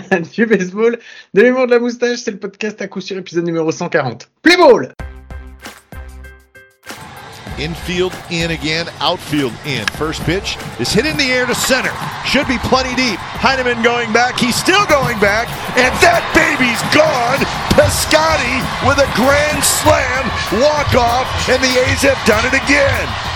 du baseball, de l'humour de la moustache, c'est le podcast à coup sûr épisode numéro 140. Play ball Infield in again, outfield in. First pitch is hit in the air to center. Should be plenty deep. Heineman going back. He's still going back. And that baby's gone. Piscotti with a grand slam. Walk off. And the A's have done it again.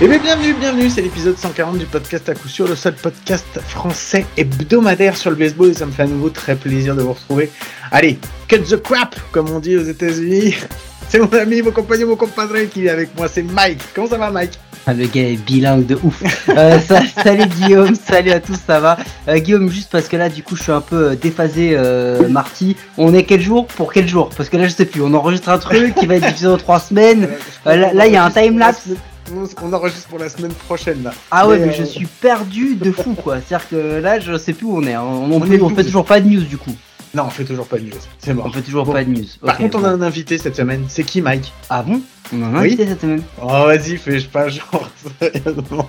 Eh bien, bienvenue, bienvenue, c'est l'épisode 140 du podcast à coup sûr, le seul podcast français hebdomadaire sur le baseball et ça me fait à nouveau très plaisir de vous retrouver. Allez, cut the crap, comme on dit aux États-Unis. C'est mon ami, mon compagnon, mon compadre qui est avec moi, c'est Mike. Comment ça va, Mike? Ah, le gars est bilingue de ouf. Euh, ça, salut Guillaume, salut à tous, ça va euh, Guillaume, juste parce que là, du coup, je suis un peu euh, déphasé, euh, Marty. On est quel jour? Pour quel jour? Parce que là, je sais plus. On enregistre un truc qui va être diffusé dans trois semaines. Là, il y a un time lapse. On enregistre pour la semaine prochaine là. Ah ouais, mais, je suis perdu de fou quoi. C'est-à-dire que là, je sais plus où on est. hein. On, on, fait, toujours pas de news du coup. Non, on fait toujours pas de news. C'est mort. On fait toujours Bon. pas de news. Par contre, on a un invité cette semaine. C'est qui, Mike? Ah bon? On a Oui. invité cette semaine. Oh, vas-y, fais pas genre.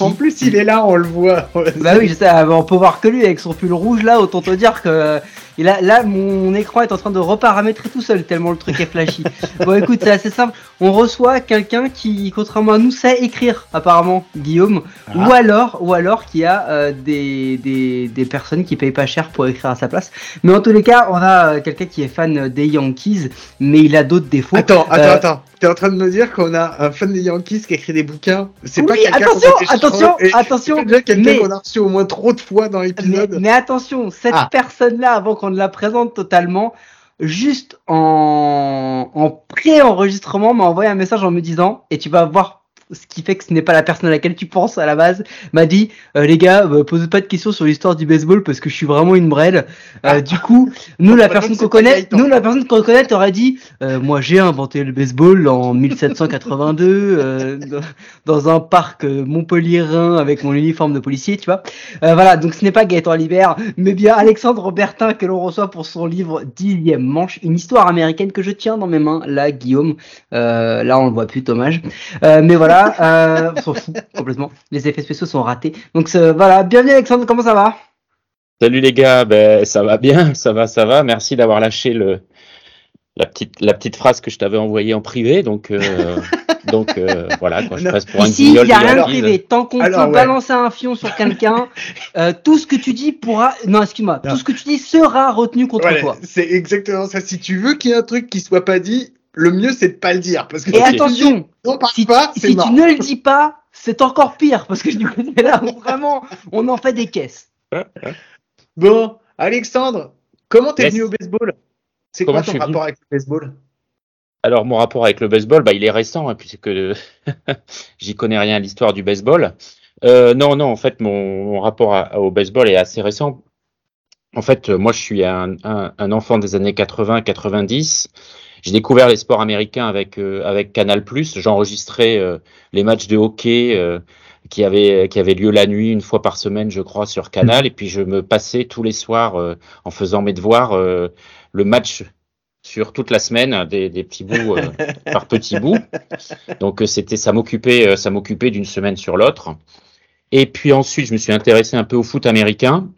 En plus, il est là, on le voit. Bah oui, je sais, on peut voir que lui avec son pull rouge là, autant te dire que il a, là mon écran est en train de reparamétrer tout seul tellement le truc est flashy. bon écoute, c'est assez simple, on reçoit quelqu'un qui, contrairement à nous, sait écrire apparemment, Guillaume, Ah. ou alors, ou alors qu'il y a euh, des, des, des personnes qui payent pas cher pour écrire à sa place. Mais en tous les cas, on a euh, quelqu'un qui est fan des Yankees, mais il a d'autres défauts. Attends, attends, Euh, attends. T'es en train de me dire qu'on a un fan des Yankees qui écrit des bouquins? C'est Oui, pas quelqu'un attention, attention, et- attention, C'est quelqu'un mais- qu'on a reçu au moins trop de fois dans Mais, l'épisode. mais attention, cette Ah. personne-là, avant qu'on ne la présente totalement, juste en, en pré-enregistrement, m'a envoyé un message en me disant, et tu vas voir ce qui fait que ce n'est pas la personne à laquelle tu penses à la base, m'a dit, euh, les gars, euh, posez pas de questions sur l'histoire du baseball parce que je suis vraiment une brêle. Euh, du coup, nous, la personne qu'on connaît, nous, la personne qu'on connaît t'aurait dit, euh, moi, j'ai inventé le baseball en 1782, euh, dans, dans un parc montpelliérain avec mon uniforme de policier, tu vois. Voilà, donc ce n'est pas Gaëtan Libert, mais bien Alexandre Bertin que l'on reçoit pour son livre Dixième manche, une histoire américaine que je tiens dans mes mains, là, Guillaume. Là, on le voit plus, dommage. Mais voilà, euh, on s'en fout complètement. Les effets spéciaux sont ratés. Donc euh, voilà, bienvenue Alexandre, comment ça va? Salut les gars, ben, ça va bien, ça va, ça va. Merci d'avoir lâché le, la, petite, la petite phrase que je t'avais envoyée en privé. Donc, euh, donc euh, voilà, quand je Non. passe pour un Ici, il n'y a rien de privé. Tant qu'on peut ouais. balancer un fion sur quelqu'un, euh, tout ce que tu dis pourra... Non, excuse-moi. Tout ce que tu dis sera retenu contre Voilà, toi. c'est exactement ça. Si tu veux qu'il y ait un truc qui soit pas dit, le mieux c'est de pas le dire. Parce que Et attention, on parle si, pas, c'est si mort. tu ne le dis pas, c'est encore pire parce que je du côté là où vraiment on en fait des caisses. Bon, Alexandre, comment t'es Yes. venu au baseball? C'est Comment quoi ton rapport avec le baseball? Alors, mon rapport avec le baseball, bah, il est récent, hein, puisque j'y connais rien à l'histoire du baseball. Euh, non, non, en fait, mon, mon rapport à- au baseball est assez récent. En fait, euh, moi, je suis un, un, un enfant des années 80-90. J'ai découvert les sports américains avec, euh, avec Canal+. J'enregistrais euh, les matchs de hockey euh, qui, avaient, qui avaient lieu la nuit, une fois par semaine, je crois, sur Canal. Et puis, je me passais tous les soirs, euh, en faisant mes devoirs, euh, le match sur toute la semaine, des, des petits bouts euh, par petits bouts. Donc c'était, ça m'occupait, ça m'occupait d'une semaine sur l'autre. Et puis ensuite, je me suis intéressé un peu au foot américain.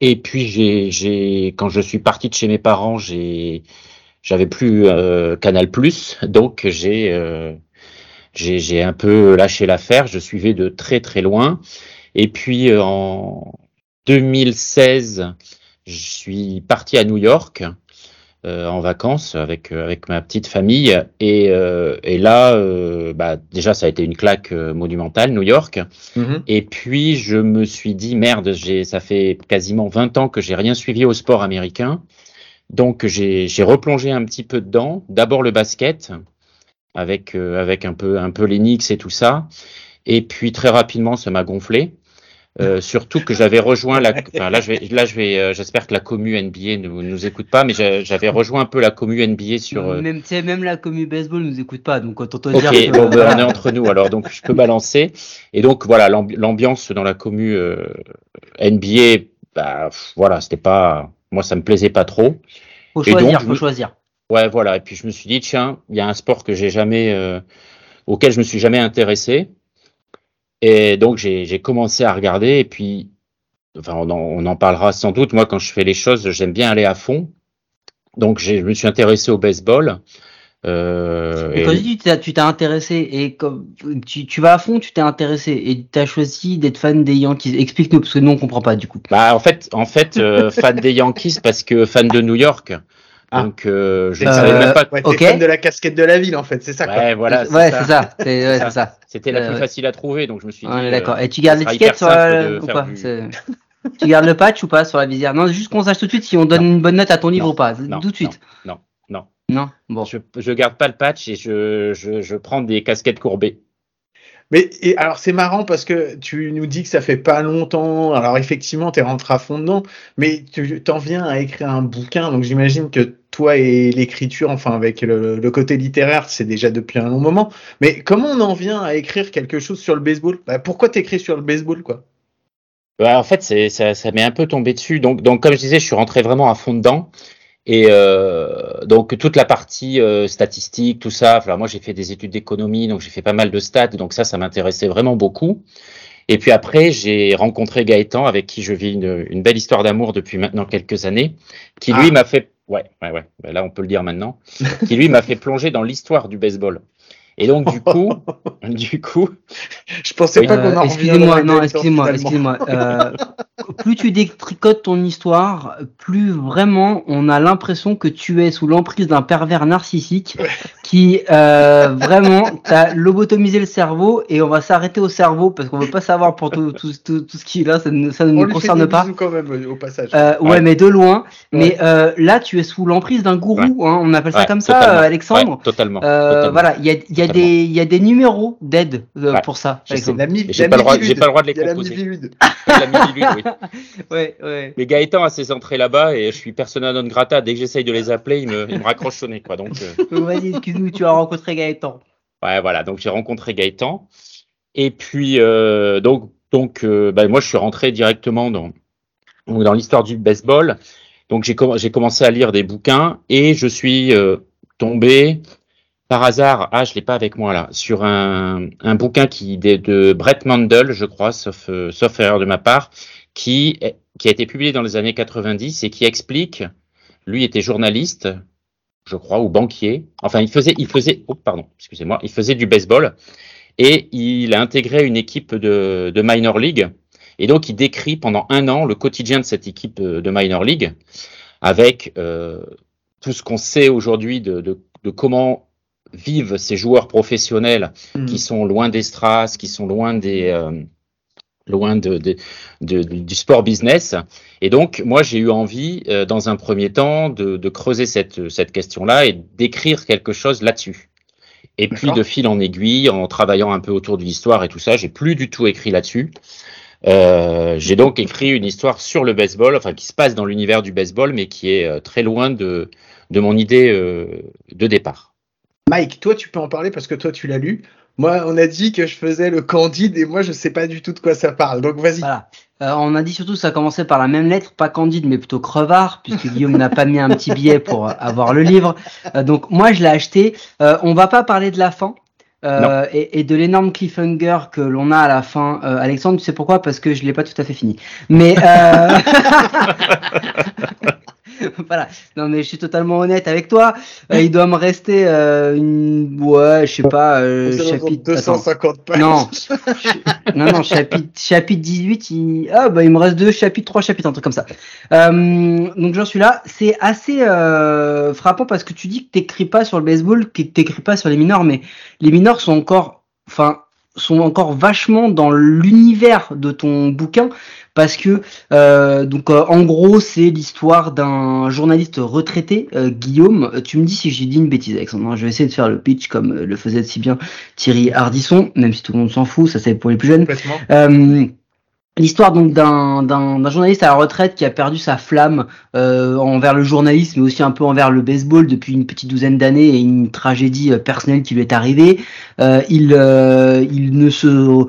Et puis j'ai, quand je suis parti de chez mes parents, j'ai, j'avais plus euh, Canal donc j'ai, euh, j'ai, un peu lâché l'affaire. Je suivais de très très loin. Et puis euh, en 2016, je suis parti à New York euh, en vacances avec euh, avec ma petite famille et, euh, et là euh, bah, déjà ça a été une claque monumentale New York Mhm. et puis je me suis dit merde j'ai ça fait quasiment 20 ans que j'ai rien suivi au sport américain donc j'ai replongé un petit peu dedans d'abord le basket avec euh, avec un peu un peu les Knicks et tout ça et puis très rapidement ça m'a gonflé Euh, surtout que j'avais rejoint la. Enfin, là, je vais, là, je vais. euh, J'espère que la commu NBA ne nous écoute pas, mais j'a- j'avais rejoint un peu la commu NBA sur. euh, Même, même la commu baseball nous écoute pas, donc autant te Ok, dire que, bon, ben, on est entre nous alors, donc je peux balancer. Et donc voilà, l'ambi- l'ambiance dans la commu euh, NBA, bah voilà, c'était pas, moi ça me plaisait pas trop. faut et donc, choisir, faut me- choisir. Ouais, voilà. Et puis je me suis dit, tiens, il y a un sport que j'ai jamais, euh, auquel je me suis jamais intéressé. Et donc j'ai commencé à regarder. Et puis enfin, on en, on en parlera sans doute. Moi, quand je fais les choses, j'aime bien aller à fond. Donc, je me suis intéressé au baseball. Euh, Et et- quand tu dis t'es intéressé et comme tu, tu vas à fond, tu t'es intéressé et tu as choisi d'être fan des Yankees. Explique-nous parce que nous on comprend pas du coup. Bah, en fait, en fait, euh, fan des Yankees parce que fan de New York. Ah. Donc, euh, je ne savais même pas. Ouais, t'es Ok. fan de la casquette de la ville, en fait, c'est ça, quoi. Ouais, voilà. c'est ouais, ça. c'est ça. C'est ouais, ça. c'est ça. C'était la Euh, plus ouais. facile à trouver, donc je me suis dit. D'accord. Et tu gardes l'étiquette ou pas du- Tu gardes le patch ou pas sur la visière? Non, juste qu'on sache tout de suite si on donne Non. une bonne note à ton livre Non. ou pas. Non, tout de suite. non, non. Bon. Je, je garde pas le patch et je, je, je prends des casquettes courbées. Mais et alors c'est marrant parce que tu nous dis que ça fait pas longtemps. Alors effectivement, tu es rentré à fond dedans, mais tu t'en viens à écrire un bouquin. Donc j'imagine que toi et l'écriture, enfin avec le, le côté littéraire, c'est déjà depuis un long moment. Mais comment on en vient à écrire quelque chose sur le baseball? Bah, Pourquoi t'écris sur le baseball, quoi? Ouais, en fait, c'est, ça, ça m'est un peu tombé dessus. Donc, donc, comme je disais, je suis rentré vraiment à fond dedans. Et euh, donc toute la partie euh, statistique, tout ça. Enfin, moi, j'ai fait des études d'économie, donc j'ai fait pas mal de stats. Donc ça, ça m'intéressait vraiment beaucoup. Et puis après, j'ai rencontré Gaëtan, avec qui je vis une, une belle histoire d'amour depuis maintenant quelques années, qui lui Ah. m'a fait, ouais, ouais, ouais, ben là on peut le dire maintenant, qui lui m'a fait plonger dans l'histoire du baseball. Et donc du coup, du coup, Je pensais Oui. pas qu'on en Euh, excusez-moi, non, excusez-moi, excusez-moi. Euh, plus tu détricotes ton histoire, plus vraiment on a l'impression que tu es sous l'emprise d'un pervers narcissique qui euh, vraiment t'a lobotomisé le cerveau et on va s'arrêter au cerveau parce qu'on veut pas savoir pour tout, tout, tout, tout ce qui est là, ça ne, ça ne On nous lui fait concerne des pas. quand même euh, au passage. Euh, ouais, Ouais. mais de loin. Ouais. Mais euh, là, tu es sous l'emprise d'un gourou. Hein, on appelle ça Ouais, comme ça, totalement. Alexandre. ouais, totalement. Euh, totalement. voilà, il y a, il y, a Totalement. des- il y a des numéros d'aide euh, Ouais, pour ça. j'ai pas le droit- Mivilude. j'ai pas le droit de les composer. La oui. Ouais, ouais. Mais Gaëtan a ses entrées là-bas et je suis persona non grata. Dès que j'essaye de les appeler, il me, il me raccroche au nez, quoi. Donc, euh, Vas-y, excuse-nous, tu as rencontré Gaëtan. ouais, voilà. Donc, j'ai rencontré Gaëtan. Et puis, euh, donc, donc, euh, bah, moi, je suis rentré directement dans, dans l'histoire du baseball. Donc, j'ai comm- j'ai commencé à lire des bouquins et je suis tombé par hasard, ah, je l'ai pas avec moi là, sur un, un bouquin qui de, de Brett Mandel, je crois, sauf, euh, sauf erreur de ma part, qui, qui a été publié dans les années 90 et qui explique, lui était journaliste, je crois, ou banquier. Enfin, il faisait, il faisait, oh, pardon, excusez-moi, il faisait du baseball et il a intégré une équipe de, de minor league. Et donc, il décrit pendant un an le quotidien de cette équipe euh, de minor league avec euh, tout ce qu'on sait aujourd'hui de, de, de comment vivent ces joueurs professionnels Mm. qui sont loin des strass, qui sont loin des euh, loin de, de- de- du sport business. Et donc, moi, j'ai eu envie, euh, dans un premier temps, de, de creuser cette, cette question-là et d'écrire quelque chose là-dessus. Et puis, de fil en aiguille, en travaillant un peu autour de l'histoire et tout ça, j'ai plus du tout écrit là-dessus. Euh, j'ai donc écrit une histoire sur le baseball, enfin qui se passe dans l'univers du baseball, mais qui est euh, très loin de, de mon idée de départ. Mike, toi, tu peux en parler parce que toi, tu l'as lu. Moi, on a dit que je faisais le Candide et moi, je sais pas du tout de quoi ça parle. Donc, vas-y. Voilà. Euh, on a dit surtout que ça commençait par la même lettre, pas Candide, mais plutôt Crevard, puisque Guillaume n'a pas mis un petit billet pour avoir le livre. Euh, donc moi, je l'ai acheté. Euh, on va pas parler de la fin. euh, et, et de l'énorme cliffhanger que l'on a à la fin, Alexandre, tu sais pourquoi? Parce que je l'ai pas tout à fait fini. Mais voilà. Non, mais je suis totalement honnête avec toi. Euh, il doit me rester euh, une, ouais, je sais pas, euh, chapitre. attends. 250 pages. Non. non, non, chapitre, chapitre 18, il... Ah, bah, il me reste deux chapitres, trois chapitres, un truc comme ça. Euh, donc j'en suis là. C'est assez euh, frappant parce que tu dis que t'écris pas sur le baseball, que t'écris pas sur les mineurs, mais les mineurs sont encore, enfin, sont encore vachement dans l'univers de ton bouquin parce que euh, donc euh, en gros c'est l'histoire d'un journaliste retraité euh, Guillaume. Tu me dis si j'ai dit une bêtise Alexandre hein, je vais essayer de faire le pitch comme le faisait si bien Thierry Hardisson même si tout le monde s'en fout ça c'est pour les plus jeunes. L'histoire donc d'un journaliste à la retraite qui a perdu sa flamme euh, envers le journalisme, mais aussi un peu envers le baseball depuis une petite douzaine d'années et une tragédie personnelle qui lui est arrivée. Euh, il euh, il ne se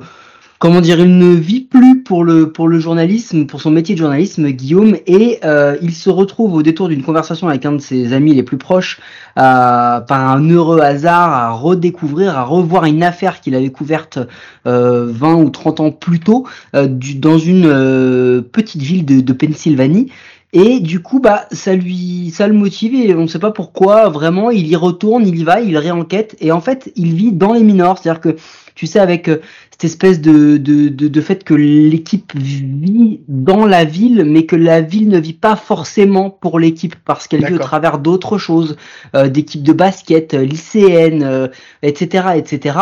comment dire, il ne vit plus pour le pour le journalisme, pour son métier de journalisme, Guillaume, et euh, il se retrouve au détour d'une conversation avec un de ses amis les plus proches, par un heureux hasard, à redécouvrir, à revoir une affaire qu'il avait couverte euh, 20 ou 30 ans plus tôt, euh, dans une euh, petite ville de, de Pennsylvanie. Et du coup, bah, ça lui, ça le motive et on ne sait pas pourquoi. Vraiment, il y retourne, il y va, il réenquête et en fait, il vit dans les minors. C'est-à-dire que, tu sais, avec euh, cette espèce de, de, de, de fait que l'équipe vit dans la ville, mais que la ville ne vit pas forcément pour l'équipe parce qu'elle vit au travers d'autres choses, euh, d'équipes de basket, euh, lycéennes, euh, etc., etc.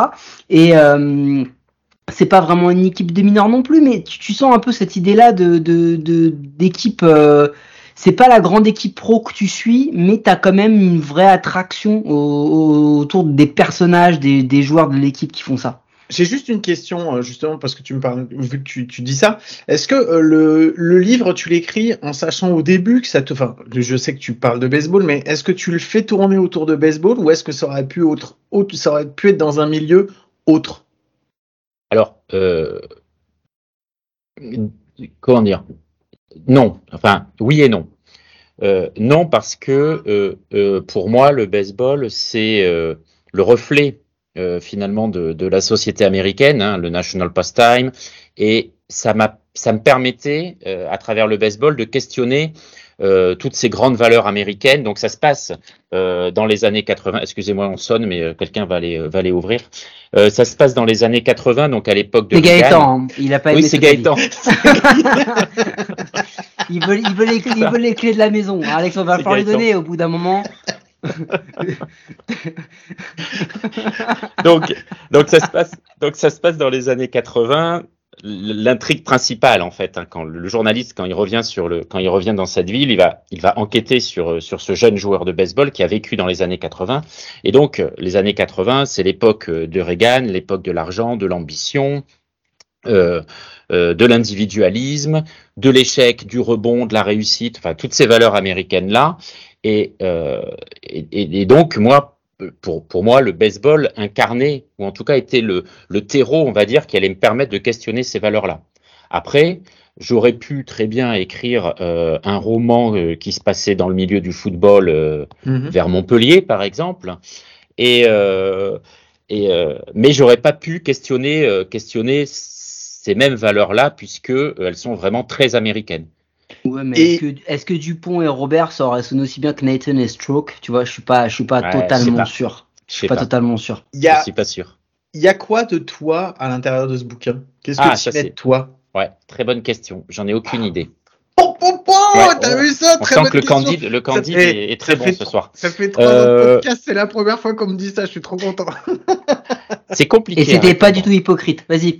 Et c'est pas vraiment une équipe de mineurs non plus, mais tu, tu sens un peu cette idée-là de d'équipe. c'est pas la grande équipe pro que tu suis, mais t'as quand même une vraie attraction au- au- autour des personnages, des, des joueurs de l'équipe qui font ça. J'ai juste une question, euh, justement, parce que tu me parles, vu que tu, tu dis ça. Est-ce que euh, le, le livre, tu l'écris en sachant au début que ça te. Enfin, je sais que tu parles de baseball, mais est-ce que tu le fais tourner autour de baseball ou est-ce que ça aurait pu, autre, être dans un milieu autre? Alors, euh, comment dire? Non, enfin, oui et non. Euh, non, parce que euh, pour moi, le baseball, c'est le reflet euh, finalement de, de la société américaine, hein, le national pastime, et ça m'a, ça me permettait, euh, à travers le baseball, de questionner euh, toutes ces grandes valeurs américaines. Donc, ça se passe euh, dans les années 80. Excusez-moi, on sonne, mais euh, quelqu'un va aller, va aller ouvrir. Ça se passe dans les années 80, donc à l'époque de C'est. Gaëtan, il a pas Oui, aimé c'est ce que t'as dit. Gaëtan. Il veut, il veut les, il veut les clés de la maison. Alex, on va C'est falloir les Gaëtan. donner au bout d'un moment. donc, donc ça se passe, donc ça se passe dans les années 80. L'intrigue principale, en fait, hein, quand le journaliste, quand il revient sur le, quand il revient dans cette ville, il va, il va enquêter sur sur ce jeune joueur de baseball qui a vécu dans les années 80. Et donc, euh, les années 80, c'est l'époque euh, de Reagan, l'époque de l'argent, de l'ambition, euh, euh, de l'individualisme, de l'échec, du rebond, de la réussite, enfin toutes ces valeurs américaines là. Et, euh, et, donc moi, pour, pour moi, le baseball incarnait, ou en tout cas était le, le terreau, on va dire, qui allait me permettre de questionner ces valeurs-là. Après, j'aurais pu très bien écrire euh, un roman euh, qui se passait dans le milieu du football euh, vers Montpellier, par exemple. Et, euh, et euh, mais j'aurais pas pu questionner euh, questionner ces mêmes valeurs-là puisque elles sont vraiment très américaines. Ouais, mais Et- est-ce que, Dupont et Robert ça aurait sonné aussi bien que Nathan et Stroke? Tu vois, je suis pas, je suis pas Ouais, totalement pas. sûr. Je suis pas, pas, totalement sûr. Il y a, je suis pas sûr. il y a quoi de toi à l'intérieur de ce bouquin? Qu'est-ce que Ah, tu mets de c'est- toi? Ouais, très bonne question. J'en ai aucune idée. Oh, oh, oh, Ouais, T'as vu ça? On Très sent bonne que le question. candide, le candide fait- est, est très bon fait ce soir. Ça fait trois Euh, podcast, c'est la première fois qu'on me dit ça, je suis trop content. C'est compliqué. Et c'était pas répondre. du tout hypocrite. Vas-y.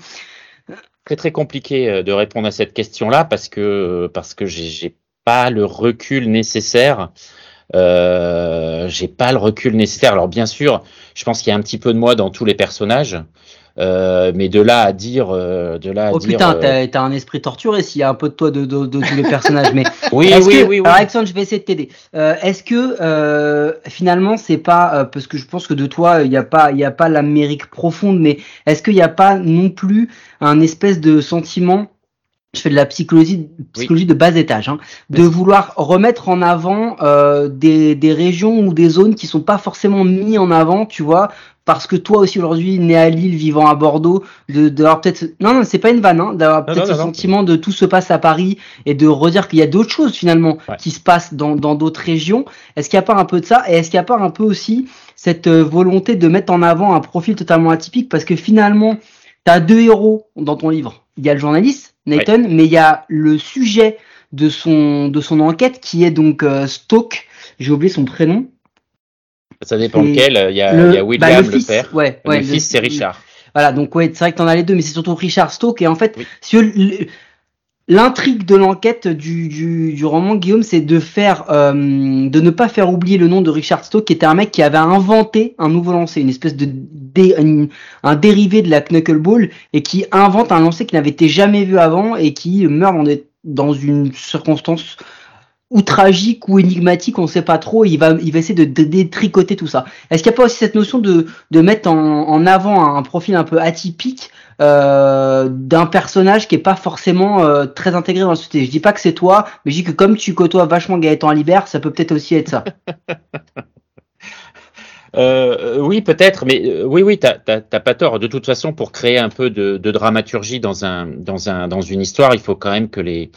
Très très compliqué euh, de répondre à cette question-là parce que parce que j'ai j'ai pas le recul nécessaire. Euh, j'ai pas le recul nécessaire. Alors bien sûr, je pense qu'il y a un petit peu de moi dans tous les personnages, euh, mais de là à dire, euh, de là à Oh dire. putain, euh, t'as un esprit torturé s'il y a un peu de toi de, de, de tous les personnages. Mais oui, oui, que- oui, oui. Alors Alexandre, je vais essayer de t'aider. Euh, Est-ce que euh, finalement c'est pas euh, parce que je pense que de toi il n'y a pas il y a pas l'Amérique profonde, mais est-ce qu'il n'y a pas non plus un espèce de sentiment je fais de la psychologie, psychologie de bas étage, hein, de vouloir remettre en avant euh, des, des régions ou des zones qui sont pas forcément mis en avant, tu vois, parce que toi aussi aujourd'hui né à Lille, vivant à Bordeaux, de d'avoir peut-être non non c'est pas une vanne, hein, d'avoir peut-être ce non, non. sentiment de tout se passe à Paris et de redire qu'il y a d'autres choses finalement Ouais. qui se passent dans dans d'autres régions. Est-ce qu'il n'y a pas un peu de ça et est-ce qu'il n'y a pas un peu aussi cette euh, volonté de mettre en avant un profil totalement atypique? Parce que finalement tu as deux héros dans ton livre. Il y a le journaliste Nathan, mais il y a le sujet de son de son enquête qui est donc euh, Stoke. J'ai oublié son prénom. Ça dépend lequel. Il y a, le, il y a William, bah, le, fils, père. Ouais, le ouais, fils, c'est Richard. Voilà, donc ouais, c'est vrai que t'en as les deux, mais c'est surtout Richard Stoke. Et en fait, Oui. l'intrigue de l'enquête du, du, du roman Guillaume, c'est de faire, euh, de ne pas faire oublier le nom de Richard Stoke, qui était un mec qui avait inventé un nouveau lancer, une espèce de dé- une- un dérivé de la knuckleball, et qui invente un lancer qui n'avait été jamais vu avant et qui meurt dans, des, dans une circonstance ou tragique ou énigmatique, on sait pas trop. Il va, essayer de, détricoter tout ça. Est-ce qu'il n'y a pas aussi cette notion de, mettre en, avant un, profil un peu atypique euh, d'un personnage qui est pas forcément euh, très intégré dans la société? Je dis pas que c'est toi, mais je dis que comme tu côtoies vachement Gaëtan Libert, ça peut peut-être aussi être ça. Euh, oui, peut-être, mais oui, oui, t'as pas tort. De toute façon, pour créer un peu de, dramaturgie dans une histoire, il faut quand même que les,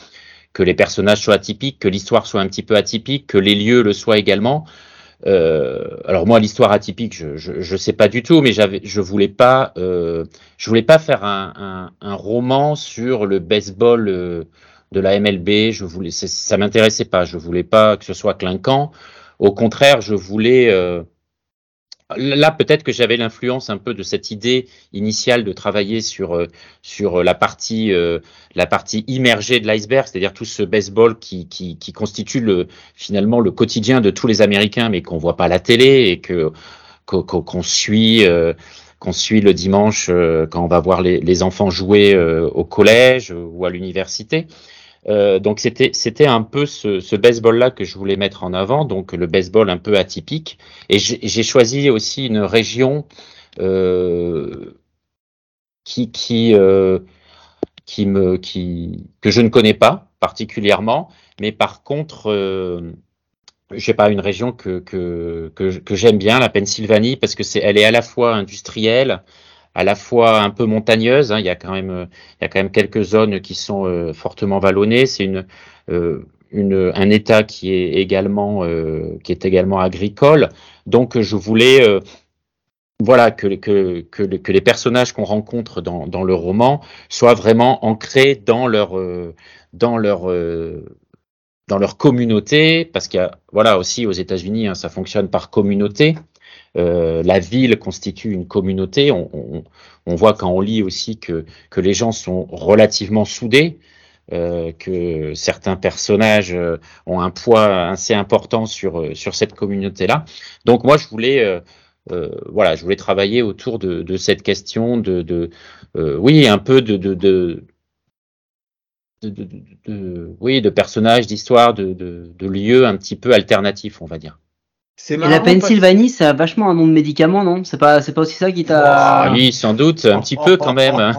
que les personnages soient atypiques, que l'histoire soit un petit peu atypique, que les lieux le soient également. Euh, alors moi, l'histoire atypique, je, je, je, sais pas du tout, mais j'avais, je voulais pas, euh, je voulais pas faire un, un, un, roman sur le baseball euh, de la MLB. Je voulais, ça m'intéressait pas. Je voulais pas que ce soit clinquant. Au contraire, je voulais euh, Là, peut-être que j'avais l'influence un peu de cette idée initiale de travailler sur euh, sur la partie euh, la partie immergée de l'iceberg, c'est-à-dire tout ce baseball qui, qui, qui constitue le finalement le quotidien de tous les Américains, mais qu'on voit pas à la télé et que qu'on suit euh, qu'on suit le dimanche quand on va voir les, les enfants jouer au collège ou à l'université. Euh, donc c'était c'était un peu ce, ce baseball là que je voulais mettre en avant, donc le baseball un peu atypique. Et j'ai choisi aussi une région euh, qui qui euh, qui me qui que je ne connais pas particulièrement, mais par contre euh, je sais pas une région que que que, que j'aime bien, la Pennsylvanie, parce que c'est elle est à la fois industrielle à la fois un peu montagneuse. Hein, il y a quand même, il y a quand même quelques zones qui sont euh, fortement vallonnées. C'est une, euh, une, un État qui est également, euh, qui est également agricole. Donc, je voulais, euh, voilà, que, que, que, que, les personnages qu'on rencontre dans, dans le roman soient vraiment ancrés dans leur, dans leur dans leur communauté, parce qu'il y a, voilà, aussi aux États-Unis, hein, ça fonctionne par communauté. Euh, la ville constitue une communauté. On, on, on, voit quand on lit aussi que, que les gens sont relativement soudés, euh, que certains personnages euh, ont un poids assez important sur, euh, sur cette communauté-là. Donc moi, je voulais, euh, voilà, je voulais travailler autour de, de cette question de, de oui, un peu de, de, de de, oui, de personnages, d'histoires, de, de, lieux un petit peu alternatifs, on va dire. Et la Pennsylvanie, ça a vachement un nom de médicament, non? C'est pas, c'est pas aussi ça qui t'a. Oh, oui, sans doute, un petit peu quand même.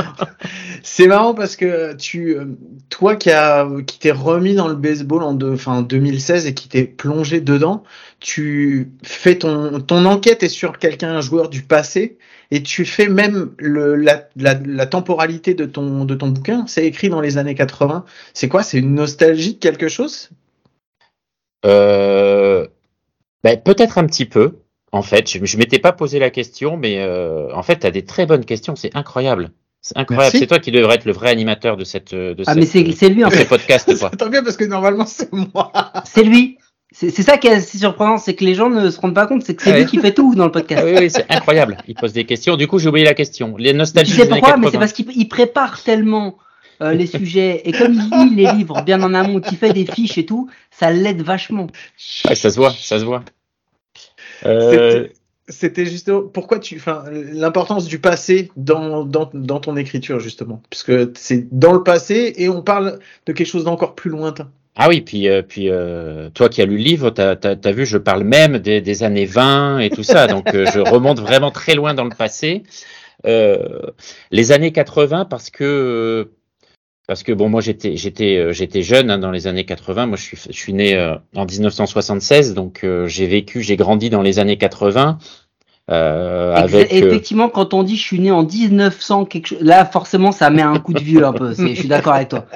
c'est marrant parce que tu, toi qui a, qui t'es remis dans le baseball en de, fin, 2016 et qui t'es plongé dedans, tu fais ton, ton enquête est sur quelqu'un, un joueur du passé, et tu fais même le, la, la, la temporalité de ton, de ton bouquin. C'est écrit dans les années 80. C'est quoi? C'est une nostalgie de quelque chose? Euh, ben, Peut-être un petit peu. En fait, je, je m'étais pas posé la question, mais euh, en fait, tu as des très bonnes questions. C'est incroyable. C'est incroyable. C'est toi qui devrais être le vrai animateur de cette de ah, cette, mais c'est lui en fait. podcast. Quoi. Tant bien parce que normalement c'est moi. C'est lui. C'est ça qui est assez surprenant, c'est que les gens ne se rendent pas compte, c'est que c'est Ouais. lui qui fait tout dans le podcast. oui, oui, c'est incroyable. Il pose des questions. Du coup, j'ai oublié la question. Les Tu nostalgies sais des années pourquoi Mais c'est 80. parce qu'il il prépare tellement euh, les sujets et comme il lit les livres bien en amont, qu'il fait des fiches et tout, ça l'aide vachement. Ouais, ça se voit, ça se voit. Euh, C'était- C'était justement pourquoi tu, enfin, l'importance du passé dans, dans, dans ton écriture justement, puisque c'est dans le passé et on parle de quelque chose d'encore plus lointain. Ah oui, puis, euh, puis euh, toi qui as lu le livre, tu as, vu, je parle même des, des années 20 et tout ça, donc euh, je remonte vraiment très loin dans le passé. Euh, les années 80, parce que euh, parce que bon, moi j'étais j'étais euh, j'étais jeune hein, dans les années 80. Moi je suis je suis né euh, en 1976, donc euh, j'ai vécu, j'ai grandi dans les années 80 euh, avec. euh, Effectivement, quand on dit je suis né en 1900 quelque chose, là forcément ça met un coup de vieux un peu. Je suis d'accord avec toi.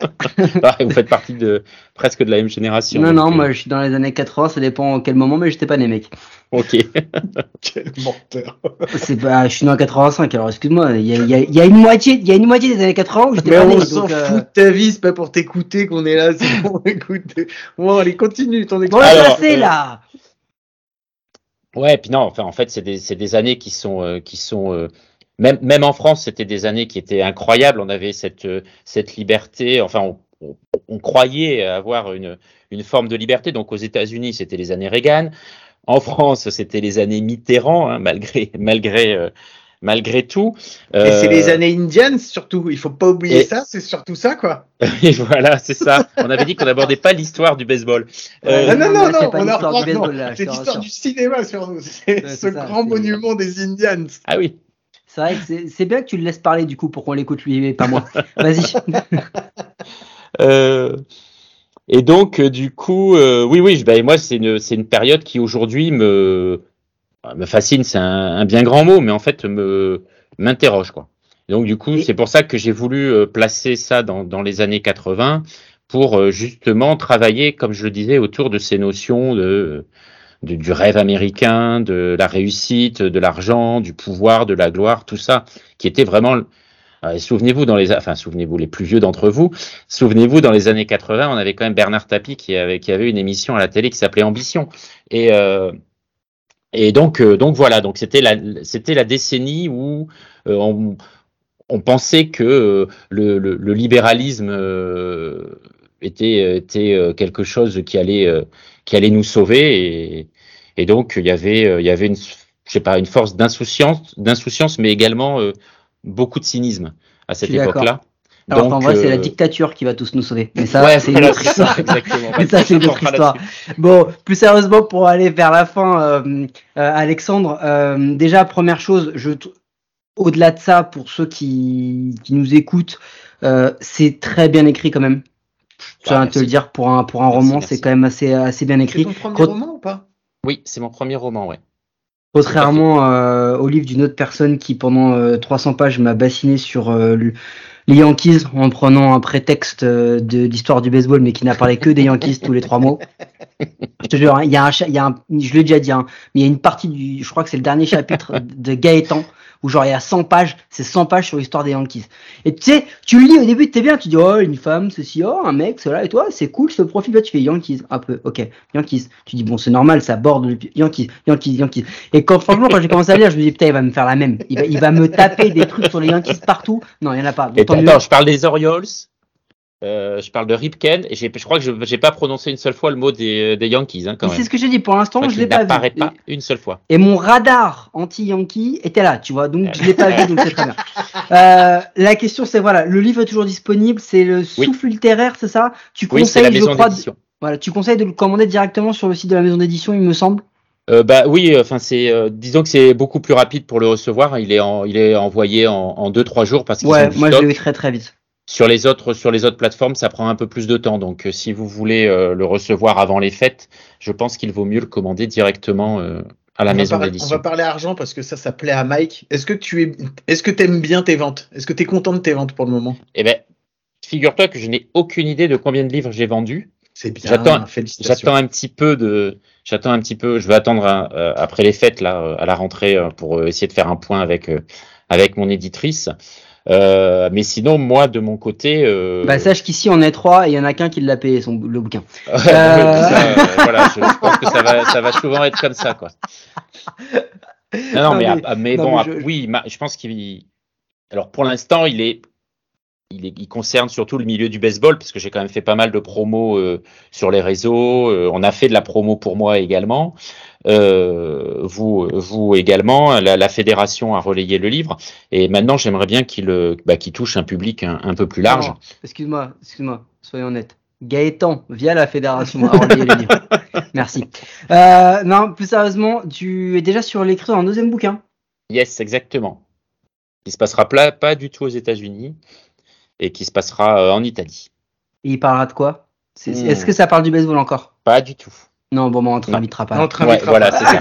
ah, vous faites partie de presque de la même génération. Non non, euh, moi je suis dans les années 80, ça dépend à quel moment, mais j'étais pas né mec. Ok. Quel menteur. C'est pas, je suis né en 85, alors excuse-moi, il y a, il y, a, il y a une moitié, il y a une moitié des années 80 où j'étais Mais pas né. on s'en donc, euh, fout de ta vie, c'est pas pour t'écouter qu'on est là, c'est pour écouter. Bon, allez, continue ton Bon, écriture. là, Alors, c'est euh, là. Ouais, puis non, enfin en fait c'est des c'est des années qui sont euh, qui sont euh, même même en France c'était des années qui étaient incroyables. On avait cette cette liberté. Enfin on, on, on croyait avoir une une forme de liberté. Donc aux États-Unis c'était les années Reagan. En France c'était les années Mitterrand hein, malgré malgré euh, malgré tout. Et c'est Euh, les années indiennes surtout, il faut pas oublier et- ça, c'est surtout ça quoi. et voilà c'est ça. On avait dit qu'on n'abordait pas l'histoire du baseball. Euh, non, non, non, pas on l'histoire du non, baseball, c'est l'histoire du cinéma sur nous, c'est Ouais, ce ça, grand monument des Indians. Ah oui. C'est vrai que c'est- c'est bien que tu le laisses parler du coup pour qu'on l'écoute lui et pas moi. Vas-y. Euh, et donc, euh, du coup, euh, oui, oui, ben, moi, c'est une, c'est une période qui aujourd'hui me, me fascine, c'est un, un bien grand mot, mais en fait, me, m'interroge, quoi. Et donc, du coup, c'est pour ça que j'ai voulu euh, placer ça dans, dans les années 80 pour euh, justement travailler, comme je le disais, autour de ces notions de, de- du rêve américain, de la réussite, de l'argent, du pouvoir, de la gloire, tout ça, qui était vraiment souvenez-vous dans les, enfin souvenez-vous les plus vieux d'entre vous, souvenez-vous dans les années 80, on avait quand même Bernard Tapie qui avait qui avait une émission à la télé qui s'appelait Ambition. Et euh, et donc euh, donc voilà donc c'était la c'était la décennie où euh, on on pensait que euh, le, le, le libéralisme euh, était était euh, quelque chose qui allait euh, qui allait nous sauver. Et et donc il y avait euh, il y avait une je sais pas une force d'insouciance d'insouciance mais également euh, beaucoup de cynisme à cette époque-là. Alors qu'en vrai, c'est la euh, dictature qui va tous nous sauver. Mais ça, ouais, c'est une autre c'est histoire. Mais ça, c'est une autre histoire. Bon, plus sérieusement, pour aller vers la fin, euh, euh, Alexandre, euh, déjà, première chose, je, t- au-delà de ça, pour ceux qui, qui nous écoutent, euh, c'est très bien écrit quand même. Je tiens à te le dire, pour un, pour un Merci, roman, c'est quand même assez, assez bien C'est écrit. ton premier roman ou pas? Oui, c'est mon premier roman, ouais. Contrairement euh, au livre d'une autre personne qui, pendant euh, 300 pages, m'a bassiné sur euh, le- les Yankees en prenant un prétexte euh, de d'histoire du baseball, mais qui n'a parlé que des Yankees tous les trois mots. Je te jure, hein, y a un, je l'ai déjà dit, hein, mais il y a une partie du, je crois que c'est le dernier chapitre de Gaëtan où genre il y a 100 pages, c'est 100 pages sur l'histoire des Yankees. Et tu sais, tu le lis au début, t'es bien, tu dis oh une femme, ceci, oh un mec, cela et toi, c'est cool, ce profil, là tu fais Yankees, un peu, ok, Yankees. Tu dis bon c'est normal, ça borde le Yankees, Yankees, Yankees. Et quand franchement quand j'ai commencé à lire, je me dis putain il va me faire la même, il va, il va me taper des trucs sur les Yankees partout. Non il y en a pas. Et mieux. attends, je parle des Orioles, euh, je parle de Ripken, et je crois que je j'ai pas prononcé une seule fois le mot des, des Yankees, hein, c'est ce que j'ai dit pour l'instant, je qu'il l'ai pas vu. pas une seule fois. Et mon radar anti-Yankee était là, tu vois, donc je l'ai pas vu, donc c'est très bien. Euh, la question c'est voilà, le livre est toujours disponible, c'est le Oui. souffle littéraire, c'est ça? Tu Oui, c'est la conseilles, je crois, voilà, tu conseilles de le commander directement sur le site de la maison d'édition, il me semble? Euh, bah oui, enfin c'est, euh, disons que c'est beaucoup plus rapide pour le recevoir. Il est en, il est envoyé en, en deux trois jours parce ont Ouais, moi je stock. l'ai eu très très vite. Sur les autres, sur les autres plateformes, ça prend un peu plus de temps. Donc, euh, si vous voulez euh, le recevoir avant les fêtes, je pense qu'il vaut mieux le commander directement euh, à la on, maison parler, on d'édition. va parler argent parce que ça, ça plaît à Mike. Est-ce que tu es, est-ce que t'aimes bien tes ventes? Est-ce que tu es content de tes ventes pour le moment? Eh ben, figure-toi que je n'ai aucune idée de combien de livres j'ai vendus. C'est bien. J'attends- Félicitations. J'attends un petit peu de, j'attends un petit peu. Je vais attendre euh, après les fêtes là, euh, à la rentrée, euh, pour essayer de faire un point avec euh, avec mon éditrice. Euh, mais sinon, moi, de mon côté, euh, Bah sache qu'ici on est trois et il y en a qu'un qui l'a payé son le bouquin. Ça, euh, voilà, je, je pense que ça va, ça va souvent être comme ça, quoi. Non, non, Non, mais, mais- ah, mais non, bon, mais ah, oui, ma- je pense qu'il. Alors, pour l'instant, il est, il est, il concerne surtout le milieu du baseball, parce que j'ai quand même fait pas mal de promos euh, sur les réseaux. euh, on a fait de la promo pour moi également. Euh, vous, vous également. La, la fédération a relayé le livre, et maintenant, j'aimerais bien qu'il, euh, bah, touche un public un, un peu plus large. Excuse-moi, excuse-moi, soyons honnêtes. Gaëtan, via la fédération, a relié le livre. Merci. Euh, non, plus sérieusement, tu es déjà sur l'écriture d'un deuxième bouquin. Yes, exactement. Qui se passera pas du tout aux États-Unis et qui se passera en Italie. Et il parlera de quoi? Hmm. Est-ce que ça parle du baseball encore? Pas du tout. Non, bon, bah, on te Non. invitera pas. On Ouais, voilà, c'est ça.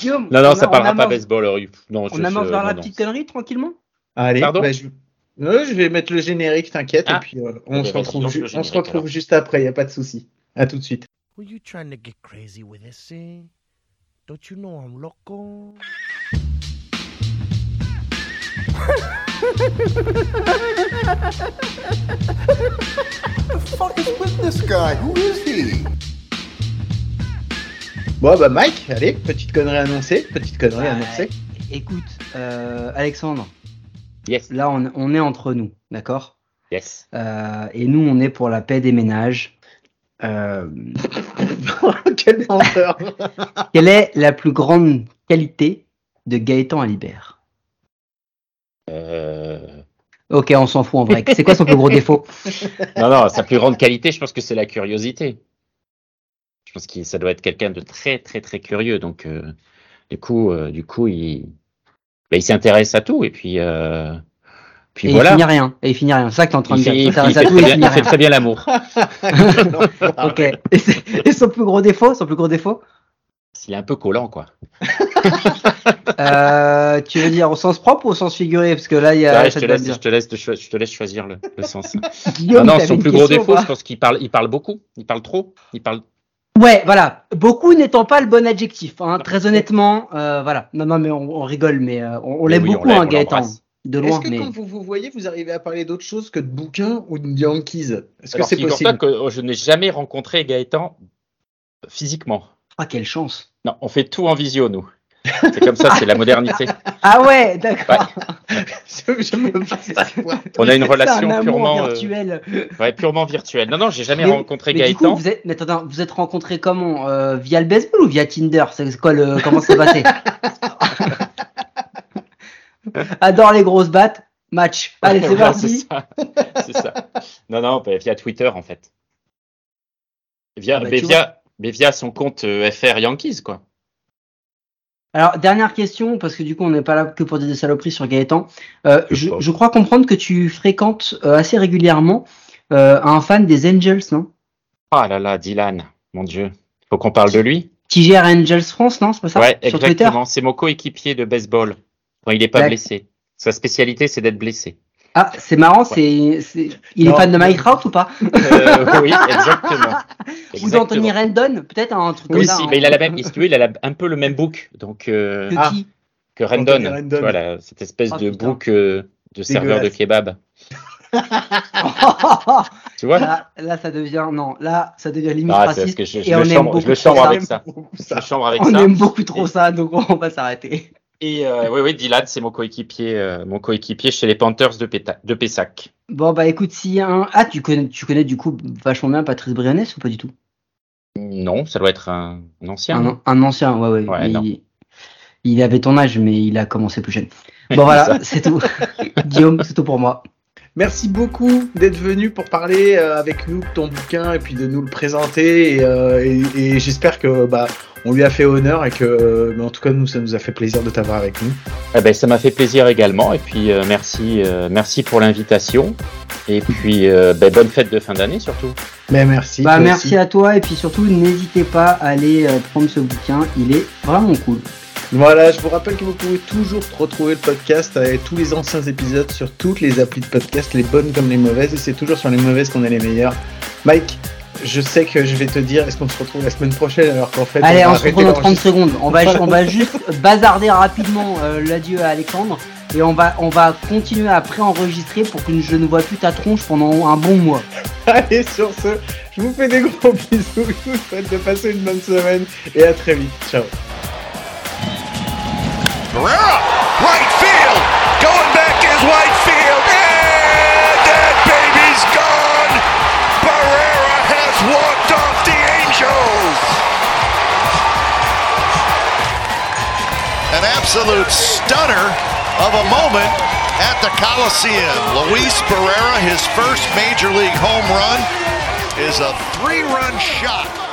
Guillaume, Non, non, on ça on parlera pas baseball. euh, Non, On avance vers non, la non. petite connerie tranquillement Allez, Pardon bah, je... Vais mettre le générique, t'inquiète, Ah. et puis euh, on, Eh se retrouve, ju- on se retrouve alors. juste après, y a pas de souci. À tout de suite. Were you trying to get crazy with this thing? Don't you know I'm loco? fuck is with this guy? Who is he? Bon, bah Mike, allez, petite connerie annoncée, petite connerie Ouais. annoncée. Écoute, euh, Alexandre, Yes, là on, on est entre nous, d'accord? Yes. Euh, Et nous on est pour la paix des ménages. Euh, Quel quelle est la plus grande qualité de Gaëtan Alibert? Euh, Ok, on s'en fout en vrai. C'est quoi son plus gros défaut? Non, non, sa plus grande qualité, je pense que c'est la curiosité. Je pense que ça doit être quelqu'un de très, très, très curieux. Donc, euh, Du coup, euh, du coup, il, bah, il s'intéresse à tout et puis, euh, puis Et voilà. il finit rien. Et il finit rien. C'est ça que t'es en train de dire. Il il il à fait tout il bien, finit il fait très bien l'amour. Ok. Et, son plus gros défaut, son plus gros défaut? Il est un peu collant, quoi. euh, Tu veux dire au sens propre ou au sens figuré? Parce que là, il y a. Ouais, je, ça te laisse, bien. je, te laisse, de cho- je te laisse choisir le, le sens. Guillaume, Ah non, son plus gros défaut, je pense qu'il parle, il parle beaucoup. Il parle trop. Il parle. Ouais, voilà. Beaucoup n'étant pas le bon adjectif. Hein. Très honnêtement, euh, voilà. Non, non, mais on, on rigole, mais euh, on, l'aime oui, beaucoup, hein, Gaëtan. De Est-ce loin, que mais. quand vous vous voyez, vous arrivez à parler d'autre chose que de bouquins ou de Yankees? Est-ce que c'est possible? que oh, je n'ai jamais rencontré Gaëtan physiquement. Ah, quelle chance. Non, on fait tout en visio, nous. C'est comme ça, c'est la modernité. Ah ouais, d'accord. Je, je me passe à voir. On a une relation un purement, euh, virtuel. ouais, purement virtuelle. Non, non, j'ai jamais Mais- rencontré Mais du coup, Gaëtan. vous êtes, mais attends, vous êtes rencontrés comment euh, Via le baseball ou via Tinder? C'est quoi le, comment c'est passé? Adore les grosses battes. Match. Allez, c'est parti. c'est ça. Ça. Non, non, bah, via Twitter, en fait. Via, Ah bah, mais, via, mais via son compte euh, FR Yankees, quoi. Alors, dernière question, parce que du coup, on n'est pas là que pour dire des saloperies sur Gaëtan. Euh, Je crois comprendre que tu fréquentes euh, assez régulièrement euh, un fan des Angels, non? Ah là là, Dylan, mon Dieu. Faut qu'on parle de lui. Qui gère Angels France, non? C'est pas ça? Ouais, Sur exactement. C'est mon coéquipier de baseball. Quand il n'est pas blessé. Sa spécialité, c'est d'être blessé. Ah, c'est marrant, c'est, c'est... il est Non. fan de Mike Trout ou pas Euh, oui, exactement. Ou d'Anthony Rendon, peut-être un truc Oui, comme ça. si, hein. mais il a la même, si tu veux, il a la- un peu le même book, donc euh, Que Ah. qui que Rendon. Anthony Rendon. Voilà, cette espèce Ah, de putain. book euh, de serveur de kebab. Tu vois là, là, ça devient non, là, ça devient limite Ah, c'est raciste. que je, je et on le aime chambre, beaucoup je le chambre ça. avec ça. Je le chambre avec On ça. aime beaucoup trop ça, donc on va s'arrêter. Et euh, oui, oui, Dylan, c'est mon coéquipier, euh, mon coéquipier chez les Panthers de, Péta- de Pessac. Bon bah écoute, un ah tu connais, tu connais du coup vachement bien Patrice Briannes ou pas du tout? Non, ça doit être un, un ancien. un, un ancien, ouais ouais. Il, il avait ton âge, mais il a commencé plus jeune. Bon voilà, c'est tout. Guillaume, c'est tout pour moi. Merci beaucoup d'être venu pour parler euh, avec nous de ton bouquin et puis de nous le présenter. Et, euh, et- et j'espère que bah, on lui a fait honneur et que, euh, mais en tout cas, nous, ça nous a fait plaisir de t'avoir avec nous. Eh ben, ça m'a fait plaisir également. Et puis, euh, merci, euh, merci pour l'invitation. Et puis, euh, ben, bonne fête de fin d'année surtout. Mais merci. Bah merci aussi. à toi et puis surtout n'hésitez pas à aller prendre ce bouquin, il est vraiment cool. Voilà, je vous rappelle que vous pouvez toujours retrouver le podcast avec tous les anciens épisodes sur toutes les applis de podcast, les bonnes comme les mauvaises. Et c'est toujours sur les mauvaises qu'on est les meilleurs. Mike, je sais que je vais te dire, est-ce qu'on se retrouve la semaine prochaine alors qu'en fait, Allez, va on se reprend dans 30 d'enregistrer. secondes. On va, on va juste bazarder rapidement euh, l'adieu à Alexandre et on va, on va continuer à pré-enregistrer pour que je ne vois plus ta tronche pendant un bon mois. Allez, sur ce, je vous fais des gros bisous. Je vous souhaite de passer une bonne semaine et à très vite. Ciao. An absolute stunner of a moment at the Coliseum. Luis Barrera, his first major league home run, is a three run shot